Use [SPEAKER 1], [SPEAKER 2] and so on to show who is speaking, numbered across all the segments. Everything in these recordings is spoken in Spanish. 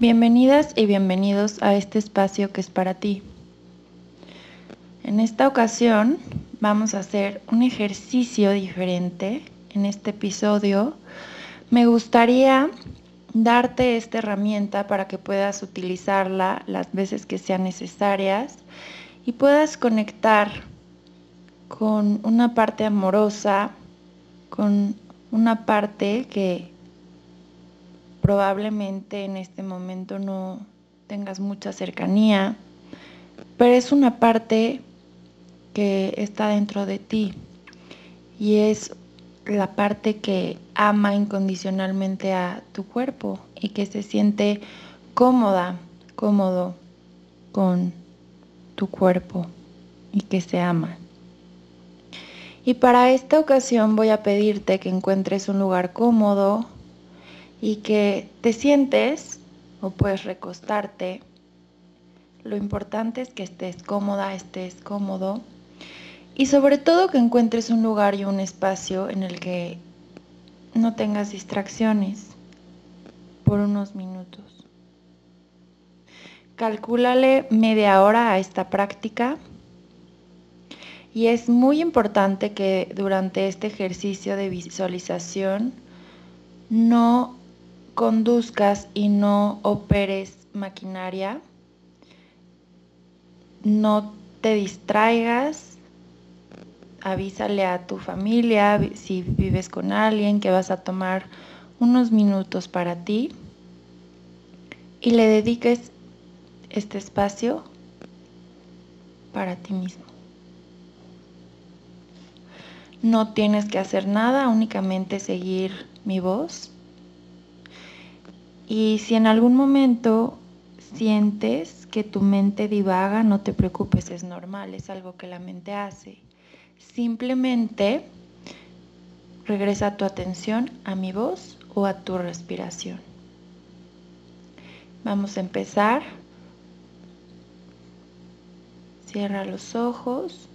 [SPEAKER 1] Bienvenidas y bienvenidos a este espacio que es para ti. En esta ocasión vamos a hacer un ejercicio diferente. En este episodio me gustaría darte esta herramienta para que puedas utilizarla las veces que sean necesarias y puedas conectar con una parte amorosa, con una parte que probablemente en este momento no tengas mucha cercanía, pero es una parte que está dentro de ti y es la parte que ama incondicionalmente a tu cuerpo y que se siente cómoda, cómodo con tu cuerpo y que se ama. Y para esta ocasión voy a pedirte que encuentres un lugar cómodo, y que te sientes o puedes recostarte. Lo importante es que estés cómoda, estés cómodo y sobre todo que encuentres un lugar y un espacio en el que no tengas distracciones por unos minutos. Calcúlale media hora a esta práctica y es muy importante que durante este ejercicio de visualización no conduzcas y no operes maquinaria, no te distraigas, avísale a tu familia si vives con alguien que vas a tomar unos minutos para ti y le dediques este espacio para ti mismo. No tienes que hacer nada, únicamente seguir mi voz y si en algún momento sientes que tu mente divaga, no te preocupes, es normal, es algo que la mente hace. Simplemente regresa tu atención a mi voz o a tu respiración. Vamos a empezar. Cierra los ojos.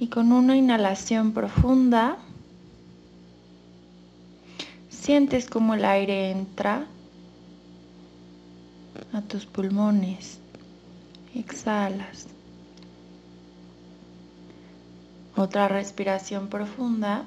[SPEAKER 1] Y con una inhalación profunda, Sientes como el aire entra a tus pulmones. Exhalas. Otra respiración profunda.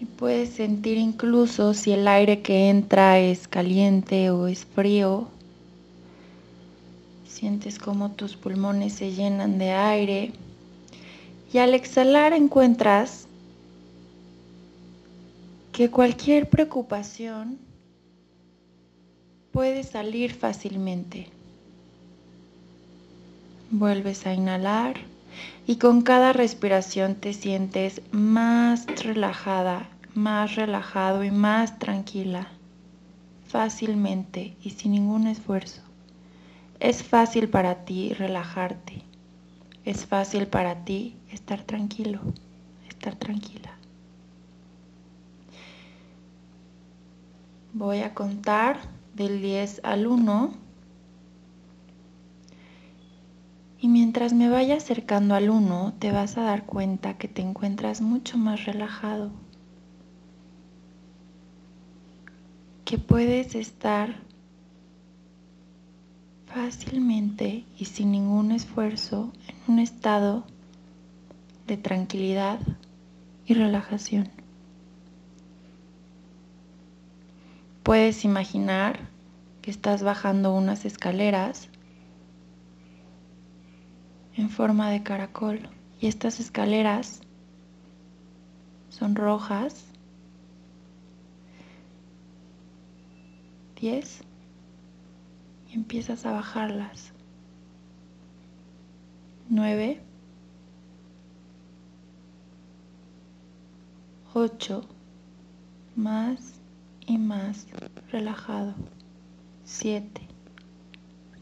[SPEAKER 1] Y puedes sentir incluso si el aire que entra es caliente o es frío. Sientes como tus pulmones se llenan de aire. Y al exhalar encuentras que cualquier preocupación puede salir fácilmente. Vuelves a inhalar y con cada respiración te sientes más relajada, más relajado y más tranquila, fácilmente y sin ningún esfuerzo. Es fácil para ti relajarte. Es fácil para ti estar tranquilo, estar tranquila. Voy a contar del 10 al 1. Y mientras me vaya acercando al 1, te vas a dar cuenta que te encuentras mucho más relajado. Que puedes estar fácilmente y sin ningún esfuerzo en un estado de tranquilidad y relajación. Puedes imaginar que estás bajando unas escaleras en forma de caracol y estas escaleras son rojas. 10 y empiezas a bajarlas. 9 8 más y más relajado. 7,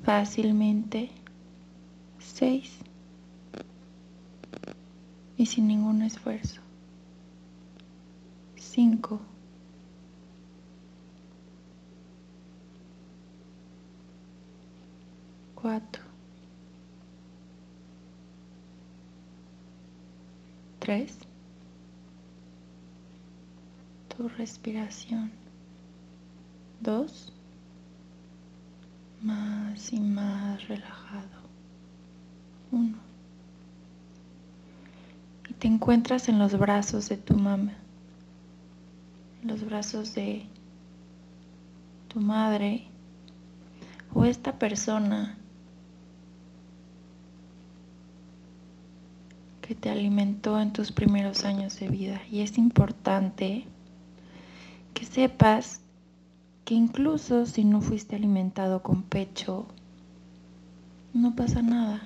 [SPEAKER 1] fácilmente. 6 y sin ningún esfuerzo. 5 4 3 tu respiración. 2 más y más relajado. 1 y te encuentras en los brazos de tu mamá, en los brazos de tu madre o esta persona que te alimentó en tus primeros años de vida. Y es importante que sepas que incluso si no fuiste alimentado con pecho, no pasa nada.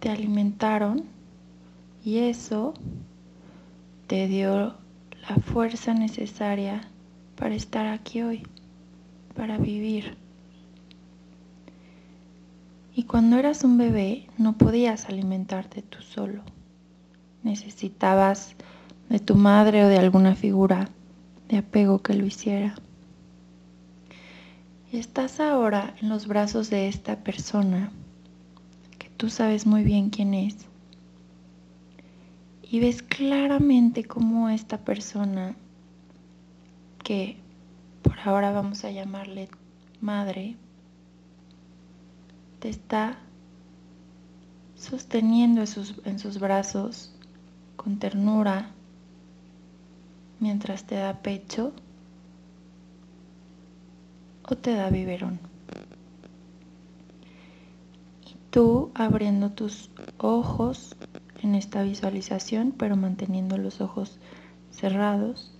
[SPEAKER 1] Te alimentaron y eso te dio la fuerza necesaria para estar aquí hoy, para vivir. Y cuando eras un bebé no podías alimentarte tú solo. Necesitabas de tu madre o de alguna figura de apego que lo hiciera. Estás ahora en los brazos de esta persona que tú sabes muy bien quién es. Y ves claramente cómo esta persona, que por ahora vamos a llamarle madre, te está sosteniendo en sus, en sus brazos con ternura mientras te da pecho o te da biberón. Y tú abriendo tus ojos en esta visualización, pero manteniendo los ojos cerrados,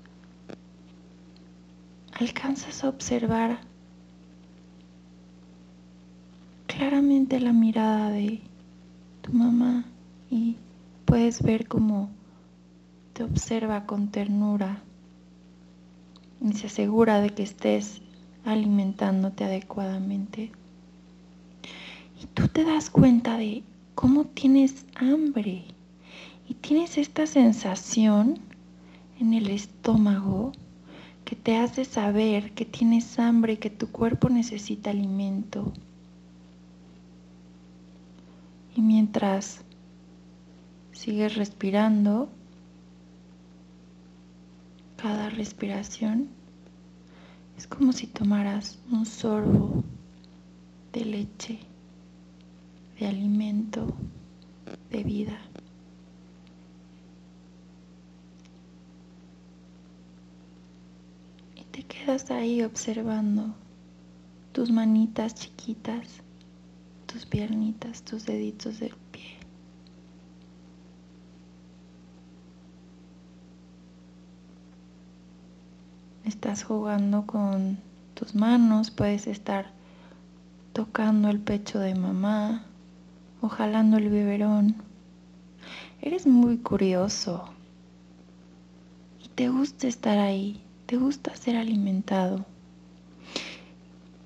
[SPEAKER 1] alcanzas a observar claramente la mirada de tu mamá y puedes ver cómo te observa con ternura y se asegura de que estés alimentándote adecuadamente. Y tú te das cuenta de cómo tienes hambre y tienes esta sensación en el estómago que te hace saber que tienes hambre que tu cuerpo necesita alimento. Y mientras sigues respirando, cada respiración es como si tomaras un sorbo de leche de alimento, de vida. Y te quedas ahí observando tus manitas chiquitas, tus piernitas, tus deditos del pie. Estás jugando con tus manos, puedes estar tocando el pecho de mamá, o jalando el biberón. Eres muy curioso y te gusta estar ahí, te gusta ser alimentado.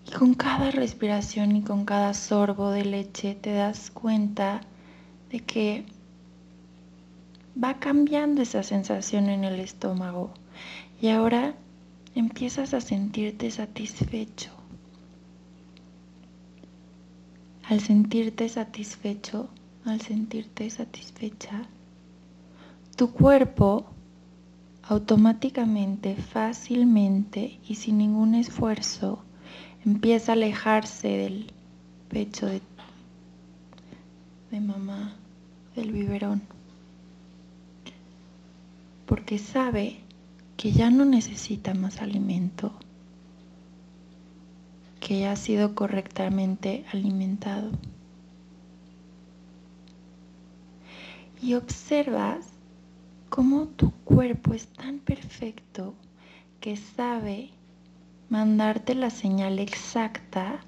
[SPEAKER 1] Y con cada respiración y con cada sorbo de leche te das cuenta de que va cambiando esa sensación en el estómago y ahora empiezas a sentirte satisfecho. Al sentirte satisfecho, al sentirte satisfecha, tu cuerpo automáticamente, fácilmente y sin ningún esfuerzo empieza a alejarse del pecho de, de mamá, del biberón, porque sabe que ya no necesita más alimento que ha sido correctamente alimentado. Y observas cómo tu cuerpo es tan perfecto que sabe mandarte la señal exacta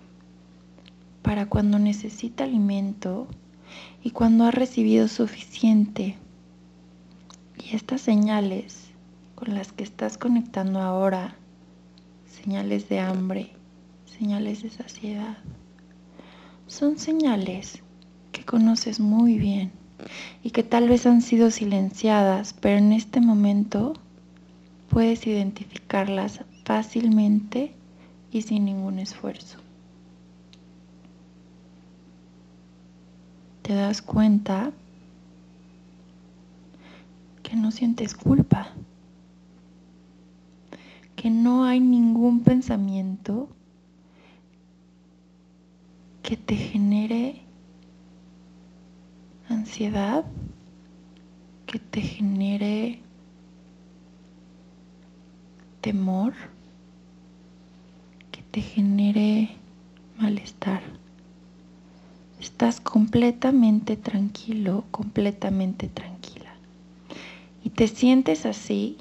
[SPEAKER 1] para cuando necesita alimento y cuando ha recibido suficiente. Y estas señales con las que estás conectando ahora, señales de hambre, señales de saciedad, son señales que conoces muy bien y que tal vez han sido silenciadas, pero en este momento puedes identificarlas fácilmente y sin ningún esfuerzo. Te das cuenta que no sientes culpa, que no hay ningún pensamiento que te genere ansiedad, que te genere temor, que te genere malestar. Estás completamente tranquilo, completamente tranquila. Y te sientes así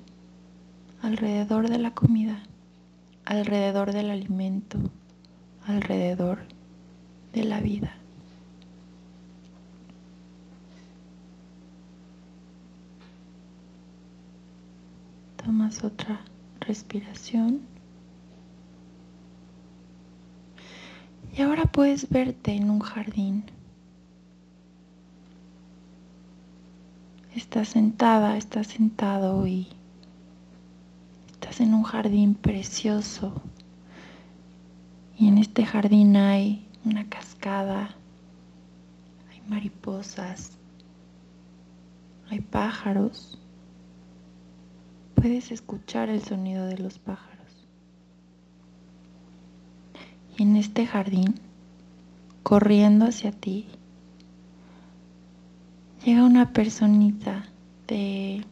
[SPEAKER 1] alrededor de la comida, alrededor del alimento, alrededor de la vida. Tomas otra respiración. Y ahora puedes verte en un jardín. Estás sentada, estás sentado y en un jardín precioso. Y en este jardín hay una cascada, hay mariposas, hay pájaros puedes escuchar el sonido de los pájaros. Y en este jardín, corriendo hacia ti, llega una personita de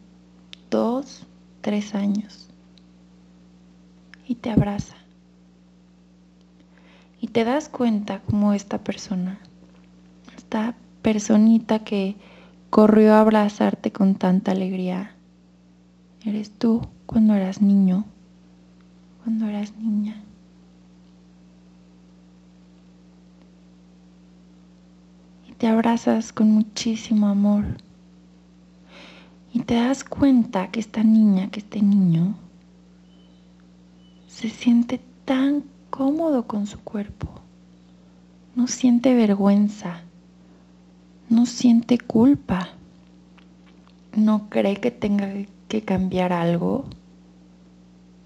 [SPEAKER 1] dos, tres años y te abraza. Y te das cuenta como esta persona, esta personita que corrió a abrazarte con tanta alegría, Eres tú cuando eras niño, cuando eras niña. Y te abrazas con muchísimo amor. Y te das cuenta que esta niña, que este niño, se siente tan cómodo con su cuerpo. No siente vergüenza. No siente culpa. No cree que tenga que cambiar algo,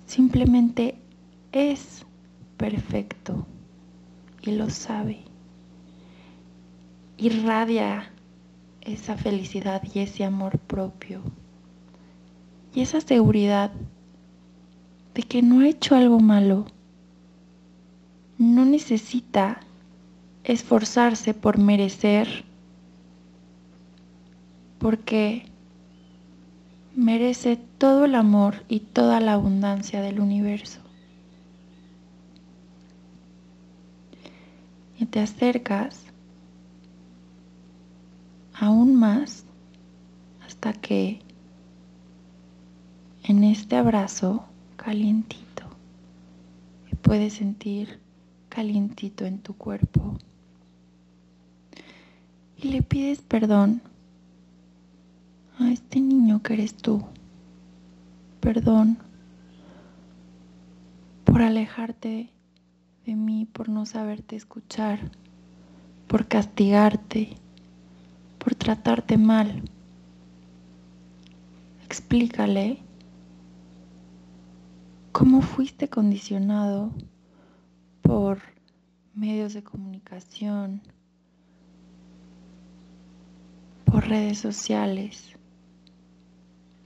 [SPEAKER 1] simplemente es perfecto y lo sabe. Irradia esa felicidad y ese amor propio y esa seguridad de que no ha hecho algo malo. No necesita esforzarse por merecer porque merece todo el amor y toda la abundancia del universo. Y te acercas aún más hasta que en este abrazo calientito puedes sentir calientito en tu cuerpo y le pides perdón a este niño que eres tú. Perdón por alejarte de mí, por no saberte escuchar, por castigarte, por tratarte mal. Explícale cómo fuiste condicionado por medios de comunicación, por redes sociales,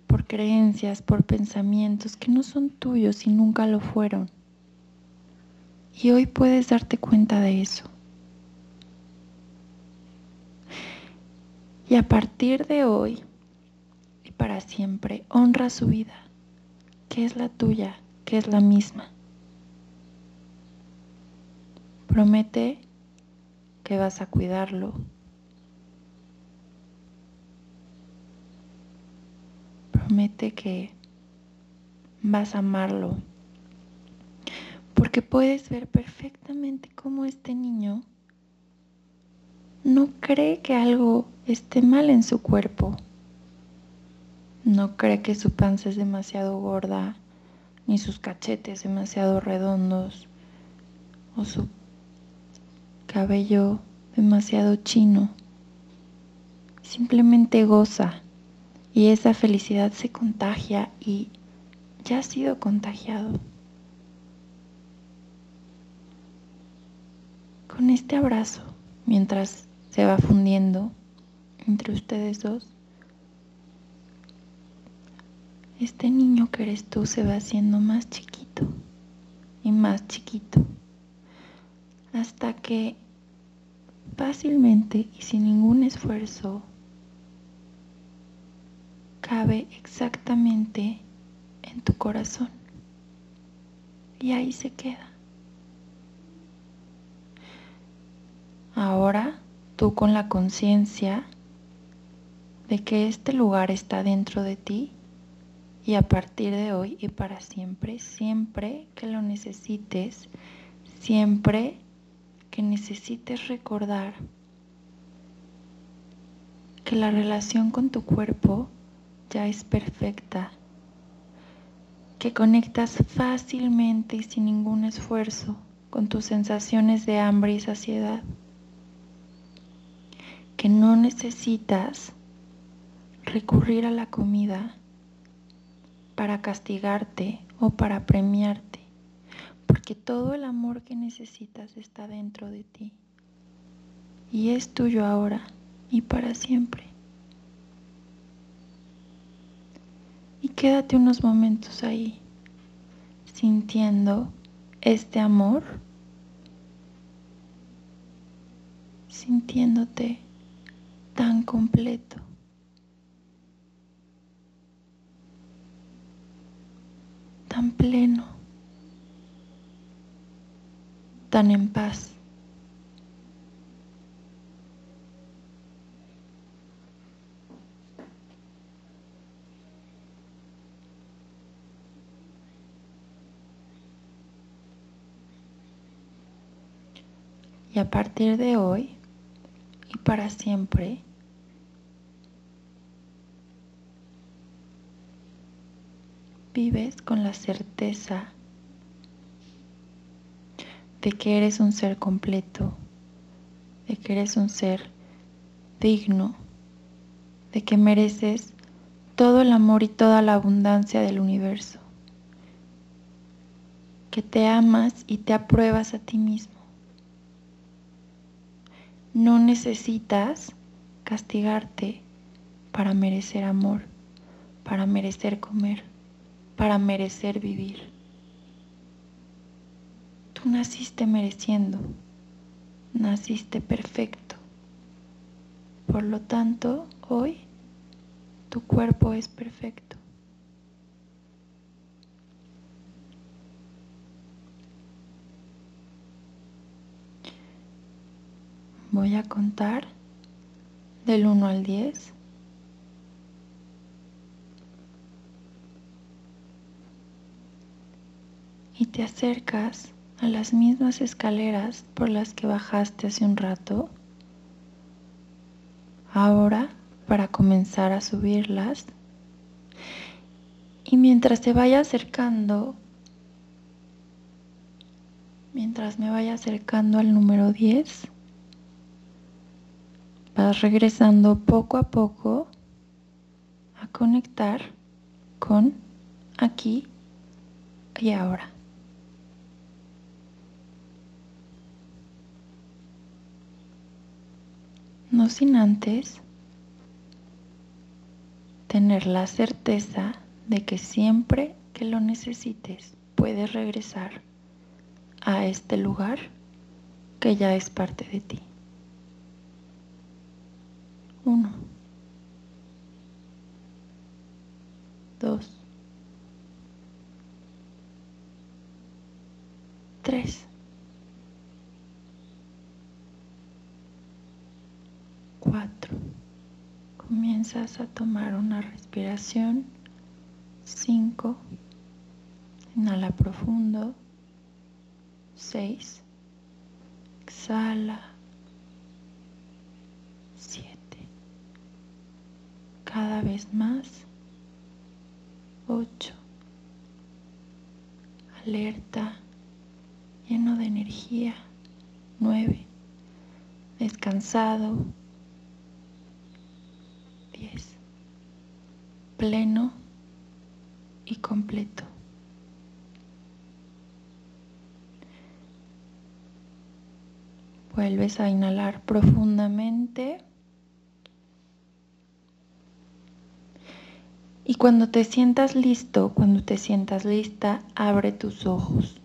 [SPEAKER 1] por creencias, por pensamientos que no son tuyos y nunca lo fueron. Y hoy puedes darte cuenta de eso. Y a partir de hoy y para siempre, honra su vida, que es la tuya, que es la misma. Promete que vas a cuidarlo, promete que vas a amarlo. Porque puedes ver perfectamente cómo este niño no cree que algo esté mal en su cuerpo. No cree que su panza es demasiado gorda, ni sus cachetes demasiado redondos, o su cabello demasiado chino. Simplemente goza y esa felicidad se contagia y ya ha sido contagiado. Con este abrazo, mientras se va fundiendo entre ustedes dos, este niño que eres tú se va haciendo más chiquito y más chiquito hasta que fácilmente y sin ningún esfuerzo cabe exactamente en tu corazón y ahí se queda. Ahora tú con la conciencia de que este lugar está dentro de ti, y a partir de hoy y para siempre, siempre que lo necesites, siempre que necesites recordar que la relación con tu cuerpo ya es perfecta, que conectas fácilmente y sin ningún esfuerzo con tus sensaciones de hambre y saciedad, que no necesitas recurrir a la comida para castigarte o para premiarte, porque todo el amor que necesitas está dentro de ti y es tuyo ahora y para siempre. Y quédate unos momentos ahí, sintiendo este amor, sintiéndote tan completo. Tan pleno, tan en paz. Y a partir de hoy y para siempre, vives con la certeza de que eres un ser completo, de que eres un ser digno, de que mereces todo el amor y toda la abundancia del universo, que te amas y te apruebas a ti mismo. No necesitas castigarte para merecer amor, para merecer comer para merecer vivir. Tú naciste mereciendo, naciste perfecto. Por lo tanto, hoy tu cuerpo es perfecto. Voy a contar del 1 al 10 y te acercas a las mismas escaleras por las que bajaste hace un rato, ahora para comenzar a subirlas. Y mientras te vaya acercando, mientras me vaya acercando al número 10, vas regresando poco a poco a conectar con aquí y ahora. No sin antes tener la certeza de que siempre que lo necesites puedes regresar a este lugar que ya es parte de ti. Uno. Dos. Tres. Comienzas a tomar una respiración. 5. Inhala profundo. 6. Exhala. 7. Cada vez más. 8, alerta, lleno de energía, 9, descansado, 10, pleno y completo. Vuelves a inhalar profundamente. Y cuando te sientas listo, cuando te sientas lista, abre tus ojos.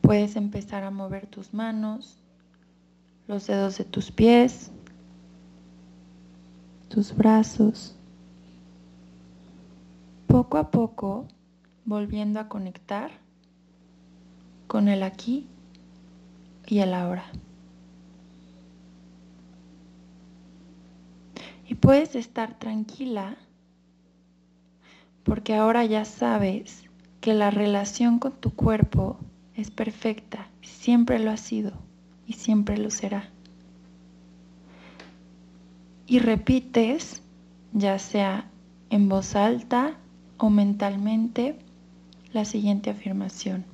[SPEAKER 1] Puedes empezar a mover tus manos, los dedos de tus pies, tus brazos. Poco a poco, volviendo a conectar con el aquí y el ahora. Y puedes estar tranquila porque ahora ya sabes que la relación con tu cuerpo es perfecta, siempre lo ha sido y siempre lo será. Y repites, ya sea en voz alta o mentalmente, la siguiente afirmación.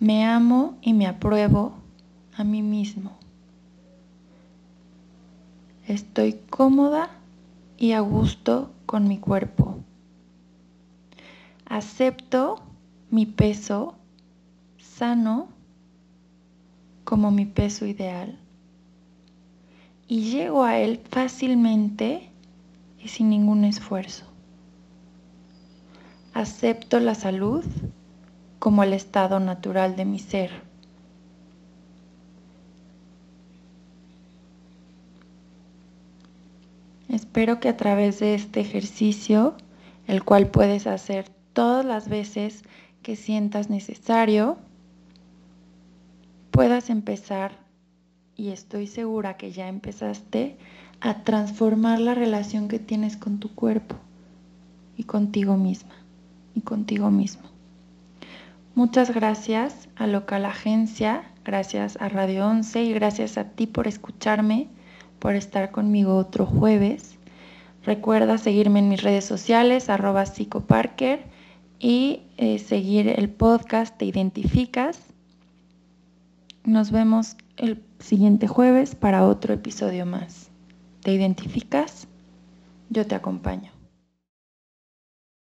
[SPEAKER 1] Me amo y me apruebo a mí mismo. Estoy cómoda y a gusto con mi cuerpo. Acepto mi peso sano como mi peso ideal. Y llego a él fácilmente y sin ningún esfuerzo. Acepto la salud como el estado natural de mi ser. Espero que a través de este ejercicio, el cual puedes hacer todas las veces que sientas necesario, puedas empezar, y estoy segura que ya empezaste, a transformar la relación que tienes con tu cuerpo y contigo misma y contigo mismo. Muchas gracias a Local Agencia, gracias a Radio 11 y gracias a ti por escucharme, por estar conmigo otro jueves. Recuerda seguirme en mis redes sociales, arroba psicoparker y eh, seguir el podcast Te Identificas. Nos vemos el siguiente jueves para otro episodio más. ¿Te identificas? Yo te acompaño.